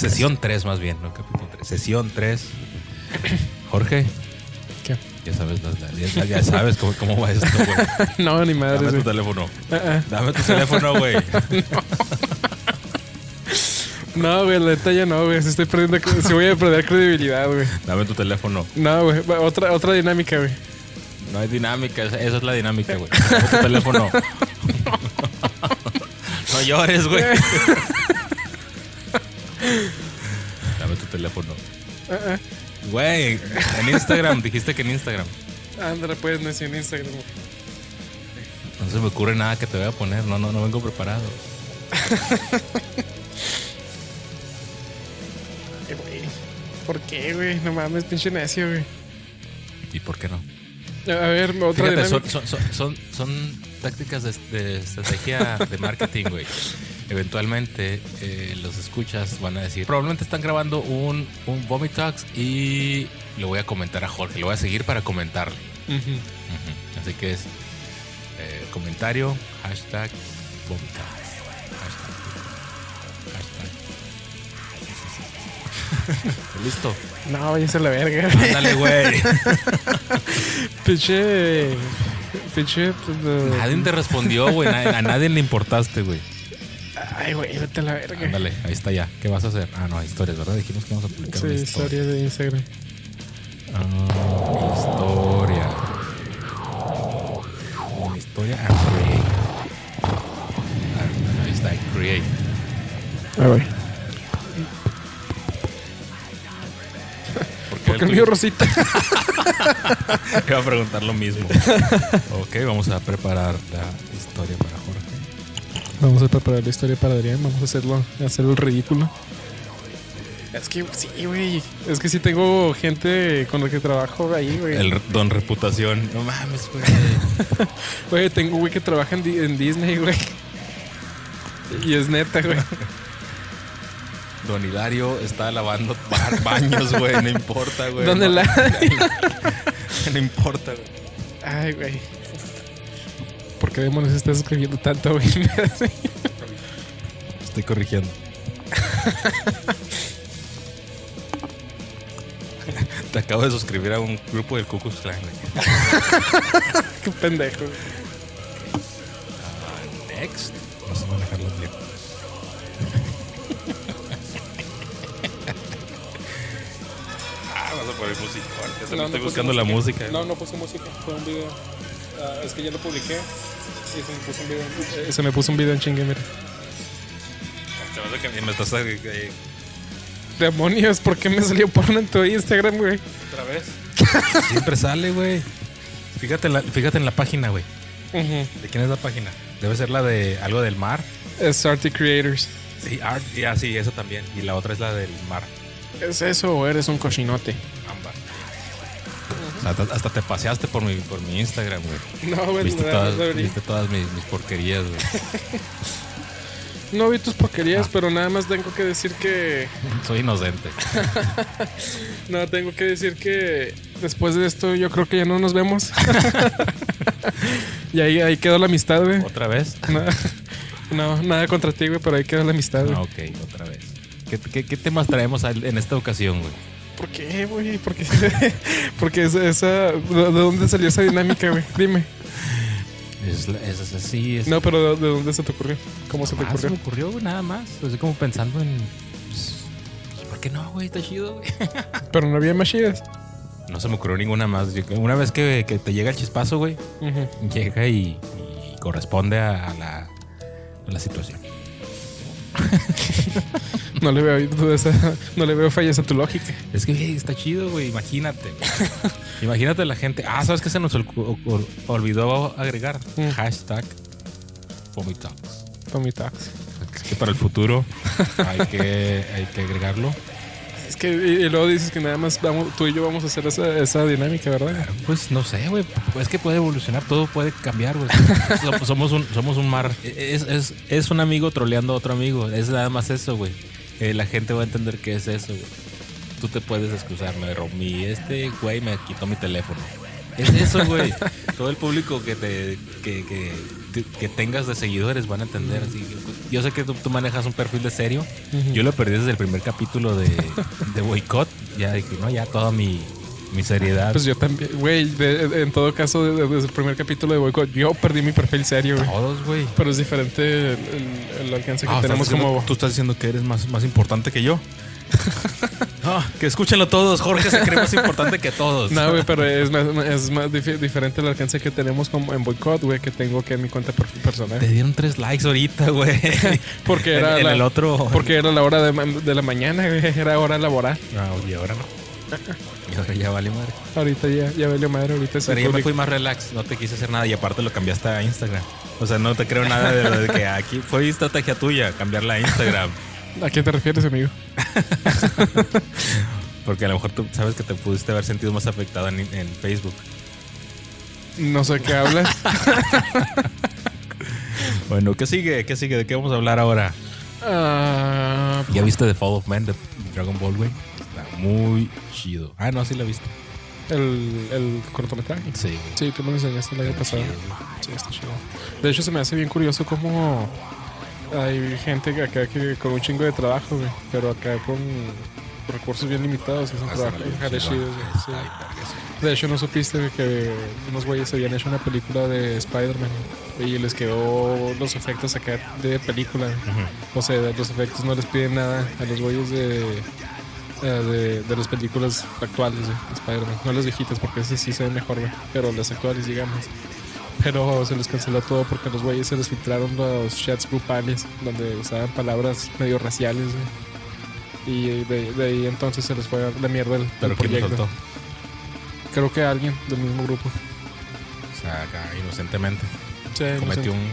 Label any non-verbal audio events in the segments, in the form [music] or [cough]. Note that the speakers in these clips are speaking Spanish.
Sesión 3 más bien, ¿no? Capítulo 3. Sesión 3. Jorge. ¿Qué? Ya sabes, ya, ya sabes cómo, cómo va esto, güey. [laughs] no, ni madre. Dame tu teléfono. Ah, ah. Dame tu teléfono, güey. [laughs] No, güey, la neta ya no, güey. Si estoy perdiendo, si voy a perder credibilidad, güey. Dame tu teléfono. No, güey. Otra, otra dinámica, güey. No hay dinámica, esa esa es la dinámica, güey. [laughs] Dame tu teléfono. No llores, güey. [laughs] Dame tu teléfono. Ah. Güey, en Instagram, dijiste que en Instagram. Ándale, pues, no es en Instagram. No se me ocurre nada que te voy a poner. No, no, no vengo preparado. [laughs] Ay, güey. ¿Por qué, güey? No mames, pinche necio, güey. ¿Y por qué no? A ver, otra Fíjate, son, son, son, son, tácticas de, de estrategia de marketing, güey. Eventualmente eh, los escuchas van a decir, probablemente están grabando un, un y lo voy a comentar a Jorge, lo voy a seguir para comentarle. Así que es eh, comentario, hashtag Vomit Talks. Hashtag. [laughs] Listo. No, váyase a la verga, güey. Dale, [laughs] güey. Pinche. Pinche. pues, no. Nadie te respondió, güey. A nadie le importaste, güey. Ay, güey, vete a la verga. Ándale, ahí está ya. ¿Qué vas a hacer? Ah, no, historias, ¿verdad? Dijimos que vamos a publicar Sí, una historia. historia de Instagram. Ah, historia. Una historia a create. Ah, ahí está, create. A ver. Porque el mío Rosita. [laughs] Iba a preguntar lo mismo. ok, vamos a preparar la historia para Jorge. Vamos a preparar la historia para Adrián. Vamos a hacerlo, a hacer el ridículo. Es que sí, güey. Es que sí tengo gente con la que trabajo ahí, güey. El don reputación. No mames, güey. [laughs] Güey, tengo güey que trabaja en, en Disney, güey. Y es neta, güey. [laughs] Don Hilario está lavando ba- baños, güey. No importa, güey. ¿Dónde no, la.? no importa, güey. Ay, güey. ¿Por qué demonios estás escribiendo tanto, güey? [laughs] Estoy corrigiendo. Te acabo de suscribir a un grupo del Ku Klux Klan, güey. [laughs] Qué pendejo. Ya solo estoy buscando la música. No, no puse música. Fue un video. Ah, es que ya lo publiqué. Y se me puso un video. eh, se me puso un video en chingue, mira. Me hace que me estás eh, Demonios, ¿por qué me salió porno en tu Instagram, güey? otra vez. [laughs] Siempre sale, güey. Fíjate, en la- fíjate en la página, güey. ¿De quién es la página? Debe ser la de algo del mar. Es Arty Creators. Sí, art, ya, sí, eso también. Y la otra es la del mar. ¿Es eso o eres un cochinote? Hasta- hasta te paseaste por mi, por mi Instagram, güey. No, güey, Viste no, todas, no viste todas mis, mis porquerías, güey. [laughs] No vi tus porquerías, Ah. pero nada más tengo que decir que. [laughs] Soy inocente. [laughs] No, tengo que decir que después de esto yo creo que ya no nos vemos. y ahí, ahí quedó la amistad, güey. ¿Otra vez? No, no, nada contra ti, güey, pero ahí quedó la amistad, güey. Ah, ok, otra vez. ¿Qué, qué, qué temas traemos en esta ocasión, güey? ¿Por qué, güey? ¿Por qué? [laughs] Porque esa, esa- ¿De dónde salió esa dinámica, güey? Dime. Es, es, así, es... No, pero ¿de, de dónde se te ocurrió? ¿Cómo se te Ah, se ocurrió? me ocurrió, güey, nada más. Estoy como pensando en... pues, ¿Por qué no, güey? Está chido, güey. [laughs] Pero no había más chidas. No se me ocurrió ninguna más. Una vez que, que te llega el chispazo, güey, llega y, y corresponde a, a la, a la situación. [laughs] [laughs] No le veo no le veo fallas a tu lógica. Es que güey, está chido, güey. Imagínate. güey. [laughs] Imagínate la gente. Ah, ¿sabes qué se nos ol- ol- olvidó agregar? Mm. Hashtag Vomitox. Tommy Tax. Que para el futuro hay que, hay que agregarlo. Es que y, y luego dices que nada más vamos, tú y yo vamos a hacer esa, esa dinámica, ¿verdad? Pues no sé, güey. Es que puede evolucionar, todo puede cambiar, güey. Som- [laughs] somos, un, somos un mar. Es, es, es un amigo troleando a otro amigo. Es nada más eso, güey. Eh, la gente va a entender qué es eso, güey. Tú te puedes excusar, me rompí. Este güey me quitó mi teléfono. Es eso, güey. [laughs] Todo el público que te que, que, que tengas de seguidores van a entender así. pues, yo sé que tú, tú manejas un perfil de serio. Yo lo perdí desde el primer capítulo de, de Boycott. Ya dije, no, ya toda mi, mi seriedad. Pues yo también, güey, en todo caso, de- desde el primer capítulo de Boycott, yo perdí mi perfil serio, güey. Todos, güey. Pero es diferente el, el- el alcance que Ah, tenemos diciendo- como... Tú estás diciendo que eres más, más importante que yo. [laughs] Ah, que escúchenlo todos. Jorge se cree más importante que todos. No, güey, pero es más, es más diferente el alcance que tenemos como en Boycott, güey, que tengo que en mi cuenta per- personal. Te dieron tres likes ahorita, güey. [laughs] Porque era, en, en la, el otro. porque era la hora de, de la mañana, güey, era hora laboral. Ah, oye, ahora no. Y [laughs] ahora ya vale madre. Ahorita ya, ya valió madre, ahorita Pero yo me fui más relax, no te quise hacer nada y aparte lo cambiaste a Instagram. O sea, no te creo nada de lo de que aquí fue estrategia tuya cambiarla a Instagram. ¿A quién te refieres, amigo? [laughs] Porque a lo mejor tú sabes que te pudiste haber sentido más afectado en, en Facebook. No sé qué hablas. [laughs] Bueno, ¿qué sigue? ¿Qué sigue? ¿De qué vamos a hablar ahora? Ah, ¿Ya viste The Fall of Man de Dragon Ball, güey? Muy chido. Ah, no, sí la viste. el, el cortometraje. Sí, güey. Sí, tú me lo enseñaste el año pasado. Sí, está chido. De hecho, se me hace bien curioso cómo hay gente que acá que con un chingo de trabajo, güey, pero acá con recursos bien limitados. Es un trabajo chido, sí. De hecho, ¿no supiste que unos güeyes habían hecho una película de Spider-Man y les quedó los efectos acá de película? O sea, los efectos no les piden nada a los güeyes de, eh, de, de las películas actuales de Spider-Man. No las viejitas, porque esas sí se ven mejor, güey. Pero las actuales, digamos. Pero se les canceló todo porque los güeyes se les filtraron los chats grupales donde usaban palabras medio raciales, güey. Y de, de ahí entonces se les fue a la mierda el, Pero el ¿quién lo proyecto. Creo que alguien del mismo grupo. O sea, acá inocentemente. Sí, Cometió sé. un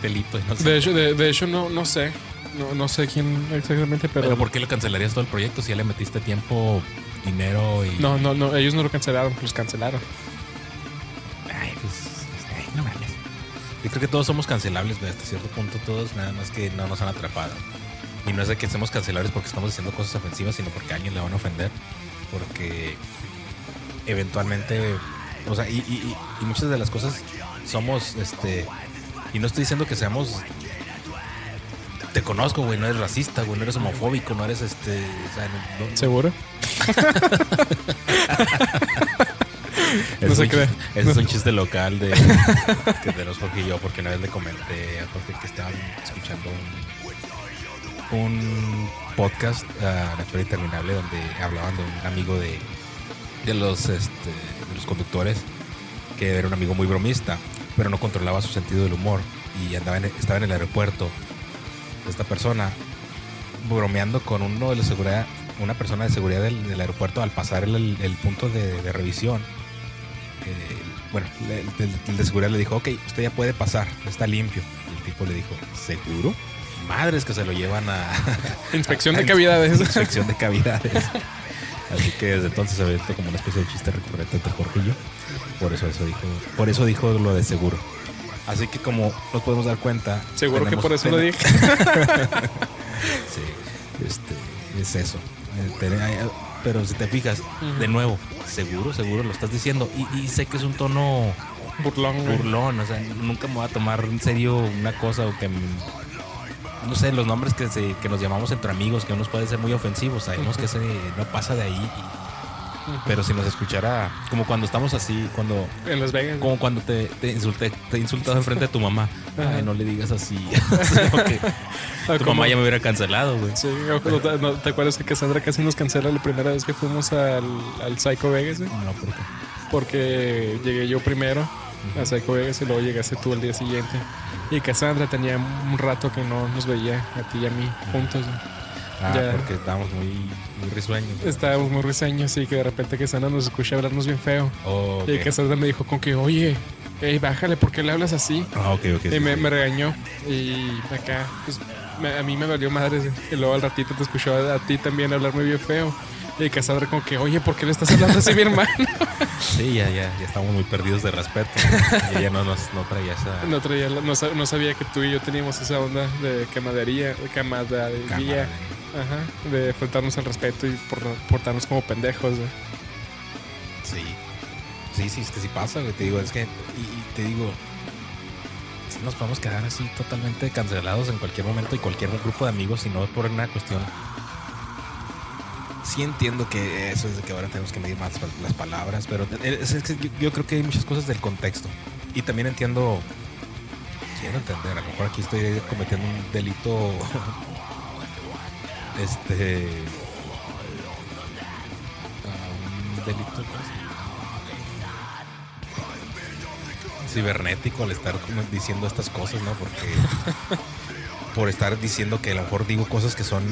delito sé. De hecho, de, de hecho no, no sé. No, no sé quién exactamente, pero... Pero ¿por qué lo cancelarías todo el proyecto si ya le metiste tiempo, dinero y. No, no, no, ellos no lo cancelaron, los cancelaron. Ay, pues. ay, no mames. Yo creo que todos somos cancelables, güey, hasta cierto punto, todos, nada más que no nos han atrapado. Y no es de que seamos cancelables porque estamos diciendo cosas ofensivas, sino porque a alguien le van a ofender. Porque eventualmente. O sea, y- y- y muchas de las cosas somos, este. Y no estoy diciendo que seamos. Te conozco, güey, no eres racista, güey, no eres homofóbico, no eres este. O sea, no- no- ¿Seguro? No es se cree. chiste- Ese es un chiste local de, de los Jorge y yo, porque una vez le comenté a Jorge que estaban escuchando un, un podcast, uh, La Historia Interminable, donde hablaban de un amigo de, de, los, este, de los conductores, que era un amigo muy bromista, pero no controlaba su sentido del humor y andaba en- estaba en el aeropuerto. Esta persona bromeando con uno de la seguridad, una persona de seguridad del, del aeropuerto al pasar el, el punto de, de revisión. eh, bueno, el, el de seguridad le dijo, ok, usted ya puede pasar, está limpio. Y el tipo le dijo, ¿seguro? Madres que se lo llevan a... [laughs] Inspección a- de cavidades. [laughs] Inspección de cavidades. Así que desde entonces se ve como una especie de chiste recurrente entre Jorge y yo. Por eso, eso dijo, por eso dijo lo de seguro. Así que como nos podemos dar cuenta... Seguro que por eso lo dije. [laughs] Sí, este, es eso. Eh, eh, Pero si te fijas, de nuevo, seguro, seguro lo estás diciendo. Y, y sé que es un tono Burlón, burlón, o sea, nunca me voy a tomar en serio una cosa o que... No sé, los nombres que, se- que nos llamamos entre amigos, que unos pueden ser muy ofensivos, sabemos que no pasa de ahí. Pero si nos escuchara, como cuando estamos así, cuando En Las Vegas. como cuando te, te insulté, te he insultado enfrente de tu mamá. Ay, no le digas así. [laughs] Que tu mamá ya me hubiera cancelado, güey. Sí, no, te- no, ¿te acuerdas que Cassandra casi nos cancela la primera vez que fuimos al, al Psycho Vegas? güey? No, ¿por qué? Porque llegué yo primero a Psycho Vegas y luego llegaste tú al día siguiente. Y Cassandra tenía un rato que no nos veía a ti y a mí juntos. güey. Ah, Ya. porque estábamos muy, muy risueños. Estábamos muy risueños y que de repente Cassandra nos escucha hablarnos bien feo. Oh. Y Cassandra me dijo con que, oye, ey, bájale, ¿por qué le hablas así? Ah, ok, ok. Y sí, me, sí. me regañó. Y acá, pues me- a mí me valió madre. Y luego al ratito te escuchó a, a ti también hablarme bien feo. Y Cassandra como que, oye, ¿por qué le estás hablando así a mi hermano? [laughs] Sí, ya, ya, ya estamos muy perdidos de respeto. y ella no nos no traía esa No, traía no, no sabía que tú y yo teníamos esa onda de camaradería, de camaradería. Ajá, de faltarnos al respeto y por, portarnos como pendejos. güey. Sí. Sí, sí, es que sí pasa, güey. Te digo, es que. Y, te digo. nos podemos quedar así totalmente cancelados en cualquier momento y cualquier grupo de amigos, sino por una cuestión. Sí entiendo que eso es de que ahora tenemos que medir más las palabras, pero es- es que yo creo que hay muchas cosas del contexto. Y también entiendo, quiero entender, a lo mejor aquí estoy cometiendo un delito, este, un delito, cibernético al estar como diciendo estas cosas, ¿no? Porque [laughs] por estar diciendo que a lo mejor digo cosas que son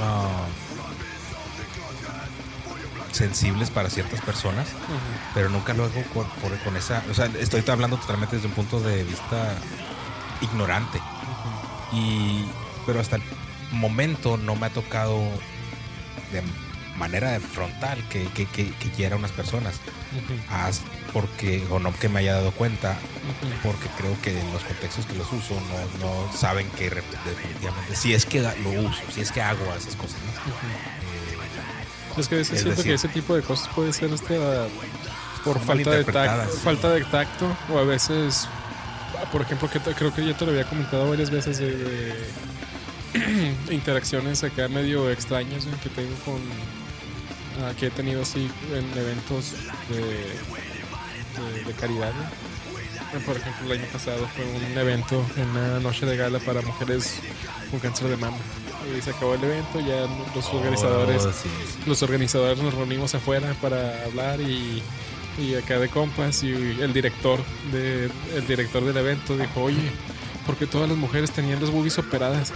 ah, sensibles para ciertas personas, pero nunca lo hago con, por- con esa, o sea, estoy hablando totalmente desde un punto de vista ignorante. Y pero hasta el momento no me ha tocado de manera frontal que, que, que, que hiera a unas personas haz porque o no que me haya dado cuenta porque creo que en los contextos que los uso no, no saben que definitivamente si es que lo uso si es que hago esas cosas ¿no? Eh, Es que a veces Es siento decir- que ese tipo de cosas puede ser hasta por Son falta de, tacto, sí. falta de tacto o a veces, por ejemplo, que creo que yo te lo había comentado varias veces de, de [clears throat] interacciones acá medio extrañas que tengo con ah, que he tenido así en eventos de, de, de caridad. güey. Por ejemplo, el año pasado fue un evento en una noche de gala para mujeres con cáncer de mama. Y se acabó el evento, ya los organizadores oh, sí, sí. los organizadores nos reunimos afuera para hablar y, y acá de compas y el director de el director del evento dijo oye porque todas las mujeres tenían las boobies operadas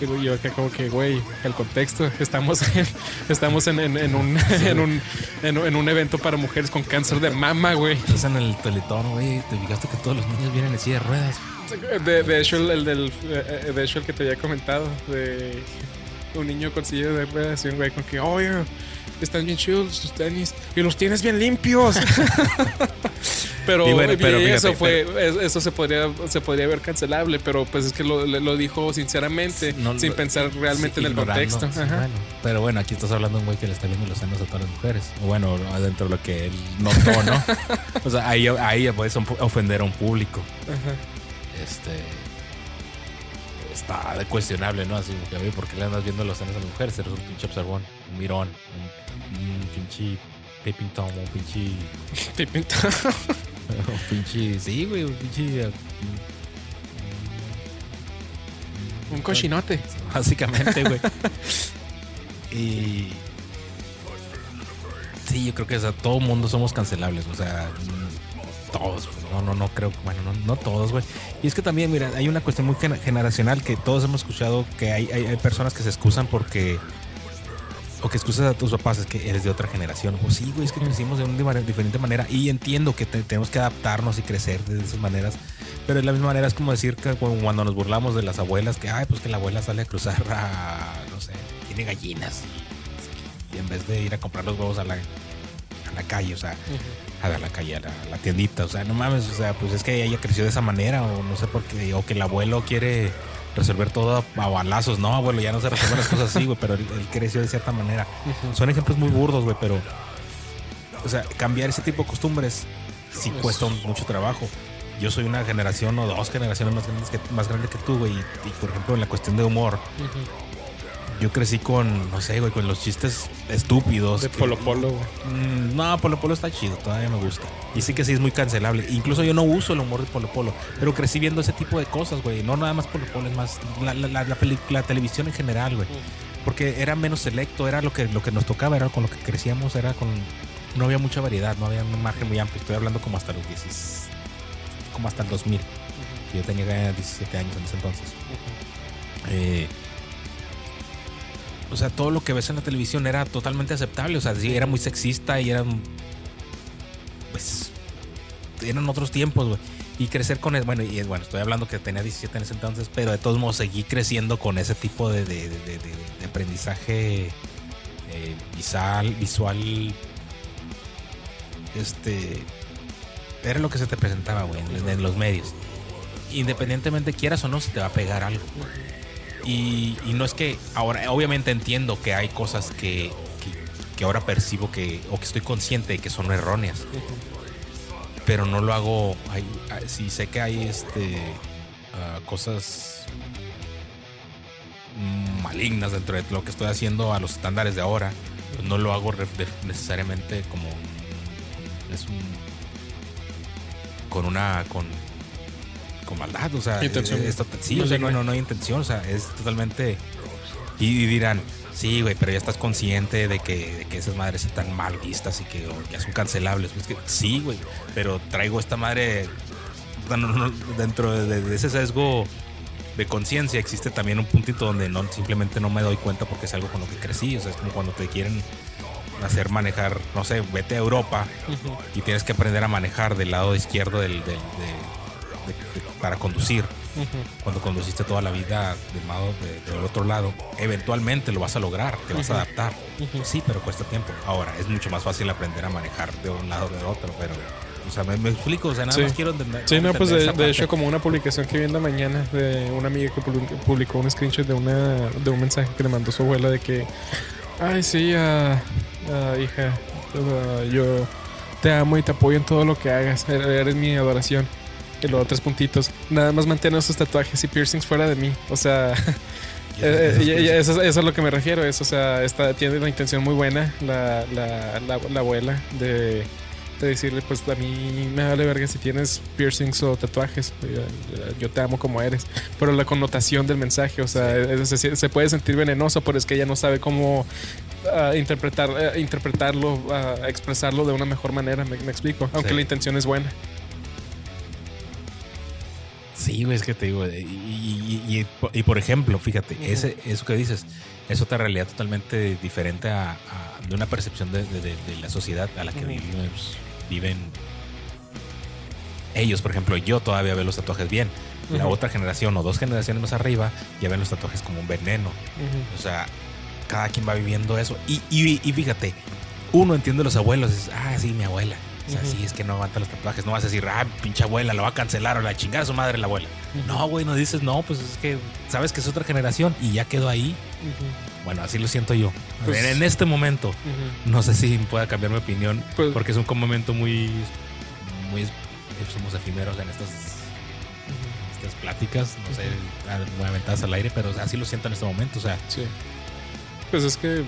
y yo acá como que güey el contexto estamos [laughs] en, estamos en, en- en un, en, un, en, un- en un evento para mujeres con cáncer de mama güey Estás en el teletón, güey. Te fijaste que todos los niños vienen en silla de ruedas. de, de hecho el, el del eh, de hecho el que te había comentado de un niño con silla de ruedas y un güey con que oye están bien chidos tus tenis y los tienes bien limpios [laughs] pero, Y bueno, y pero eso fíjate, fue es- eso se podría se podría ver cancelable pero pues es que lo, dijo sinceramente No, sin lo- pensar realmente Sí, en el contexto sí, Ajá. bueno. Pero bueno, aquí estás hablando de un güey que le está viendo los senos a todas las mujeres. Bueno, dentro de lo que él notó, ¿no? [laughs] o sea, ahí, ahí puedes ofender a un público. Ajá. Este. Está cuestionable, ¿no? Así que, oye, ¿por qué le andas viendo los senos a las mujeres? Eres un pinche observón, un mirón, un, un pinche tom, un pinche. [laughs] Un [laughs] pinche. Sí, güey, un pinche. un cochinote [laughs] Básicamente, güey. [laughs] y. Sí, yo creo que o sea, todo mundo somos cancelables. O sea, todos. güey. No, no, no creo. Bueno, no, no todos, güey. Y es que también, mira, hay una cuestión muy generacional que todos hemos escuchado que hay, hay, hay personas que se excusan porque. O que excusas a tus papás, es que eres de otra generación. Pues sí, güey, es que crecimos de una diferente manera. Y entiendo que te- tenemos que adaptarnos y crecer de esas maneras. Pero de la misma manera es como decir que cu- cuando nos burlamos de las abuelas, que, ay, pues que la abuela sale a cruzar a, no sé, tiene gallinas. Y en vez de ir a comprar los huevos a la, a la calle, o sea, a la calle, a la, a la tiendita, o sea, no mames, o sea, pues es que ella creció de esa manera, o no sé por qué, o que el abuelo quiere resolver todo a, balazos, no, abuelo, ya no se resuelven las cosas así, güey, pero él, él creció de cierta manera. Son ejemplos muy burdos, güey, pero, o sea, cambiar ese tipo de costumbres sí Es- cuesta mucho trabajo. Yo soy una generación o dos generaciones más grandes que, más grande que tú, güey, y, y, por ejemplo, en la cuestión de humor, yo crecí con, no sé, güey, con los chistes estúpidos. de que- polo polo güey. Mm, no, Polo Polo está chido, todavía me gusta. Y sí que sí es muy cancelable. Incluso yo no uso el humor de Polo Polo, pero crecí viendo ese tipo de cosas, güey. No nada más Polo Polo, es más la, la, la, televisión en general, güey. Porque era menos selecto, era lo que, lo que nos tocaba, era con lo que crecíamos, era con... No había mucha variedad, no había un margen muy amplio. Estoy hablando como hasta los 10, como hasta el 2000. que Yo tenía 17 años en ese entonces. Eh, o sea, todo lo que ves en la televisión era totalmente aceptable. O sea, sí, era muy sexista y eran. Pues. Eran otros tiempos, güey. Y crecer con eso. Bueno, y bueno, estoy hablando que tenía 17 en ese entonces, pero de todos modos seguí creciendo con ese tipo de, de- de- aprendizaje eh, visual, visual. Este. Era lo que se te presentaba, güey, en, los medios. Independientemente quieras o no, se te va a pegar algo. Y, no es que ahora, obviamente entiendo que hay cosas que, que, ahora percibo que, o que estoy consciente de que son erróneas. pero no lo hago. hay- si sé que hay este ah, cosas malignas dentro de lo que estoy haciendo a los estándares de ahora, no lo hago necesariamente como es un con una con con maldad, o sea, Intención. es- es total- sí, o sea, no, no, no hay intención, o sea, es totalmente y, y dirán, sí, güey, pero ya estás consciente de que, de que esas madres están mal vistas y que ya son cancelables. Pues que sí, güey, pero traigo esta madre no, dentro de, de ese sesgo de conciencia. Existe también un puntito donde no simplemente no me doy cuenta porque es algo con lo que crecí. O sea, es como cuando te quieren hacer manejar, no sé, vete a Europa y tienes que aprender a manejar del lado izquierdo del, del- de- de- de- para conducir Ujú. cuando conduciste toda la vida del lado de- del otro lado, eventualmente lo vas a lograr, te vas a Ujú. adaptar. Ujú. Sí, pero cuesta tiempo. Ahora, es mucho más fácil aprender a manejar de un lado o del otro, pero, o sea, me, me explico, o sea, nada Sí. más quiero entender. Sí, no, pues de, de hecho como una publicación que vi en la mañana de una amiga que publi- publicó un screenshot de una de un mensaje que le mandó su abuela de que, ay sí, ah, ah, hija, ah, yo te amo y te apoyo en todo lo que hagas, er- eres mi adoración. Y luego tres puntitos. Nada más mantén esos tatuajes y piercings fuera de mí. O sea, [laughs] Eh, eh, eso, eso es lo que me refiero. Es, o sea, está, tiene la intención muy buena la, la, la, la abuela de, de decirle, pues a mí me vale verga si tienes piercings o tatuajes. Yo, yo te amo como eres. Pero la connotación del mensaje, o sea, es- se, se puede sentir venenoso, pero es que ella no sabe cómo ah, interpretar, eh, interpretarlo, ah, expresarlo de una mejor manera. Me, me explico. Aunque Sí. la intención es buena. Sí, güey, es que te digo, y, y- y- y- y por ejemplo, fíjate, ese, eso que dices es otra realidad totalmente diferente a, a- de una percepción de, de- de- de la sociedad a la que vivimos, viven ellos. Por ejemplo, yo todavía veo los tatuajes bien. La otra generación o dos generaciones más arriba ya ven los tatuajes como un veneno. O sea, cada quien va viviendo eso. Y, y- y fíjate, uno entiende a los abuelos, es, ah, sí, mi abuela. O sea, sí, es que no aguanta los tatuajes. No vas a decir, ah, pinche abuela, lo va a cancelar o la chingada a su madre la abuela. No, güey, no dices, no, pues es que sabes que es otra generación y ya quedó ahí. Bueno, así lo siento yo. Pues- en, en este momento, no sé si pueda cambiar mi opinión, Pues- porque es un momento muy, muy, somos efímeros en estas, estas pláticas, no sé, muy aventadas al aire, pero así lo siento en este momento. O sea, Sí. Pues es que.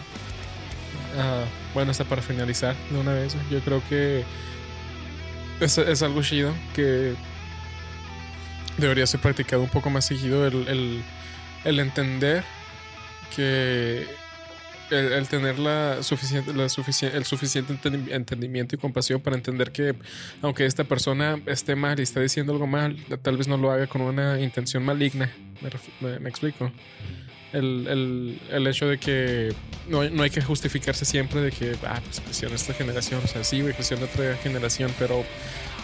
Ah, bueno, hasta para finalizar de una vez, yo creo que. Es, algo chido que. Debería ser practicado un poco más seguido el, el, entender que. El, tener la suficiente, la sufici- el suficiente enten- entendimiento y compasión para entender que aunque esta persona esté mal y está diciendo algo mal, tal vez no lo haga con una intención maligna. Me explico el, el, el hecho de que no, no hay que justificarse siempre de que, ah, pues creció en esta generación, o sea, sí, güey, creció otra generación, pero,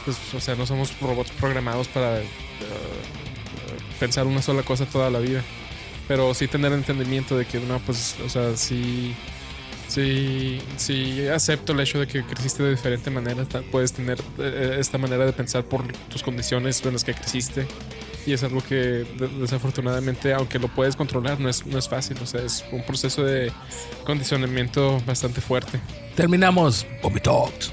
pues, o sea, no somos robots programados para eh, pensar una sola cosa toda la vida. Pero sí tener entendimiento de que, no, pues, o sea, sí, sí, sí acepto el hecho de que creciste de diferente manera, puedes tener eh, esta manera de pensar por tus condiciones en las que creciste. Y es algo que de- desafortunadamente, aunque lo puedes controlar, no es, no es fácil. O sea, es un proceso de condicionamiento bastante fuerte. terminamos. Vomitox.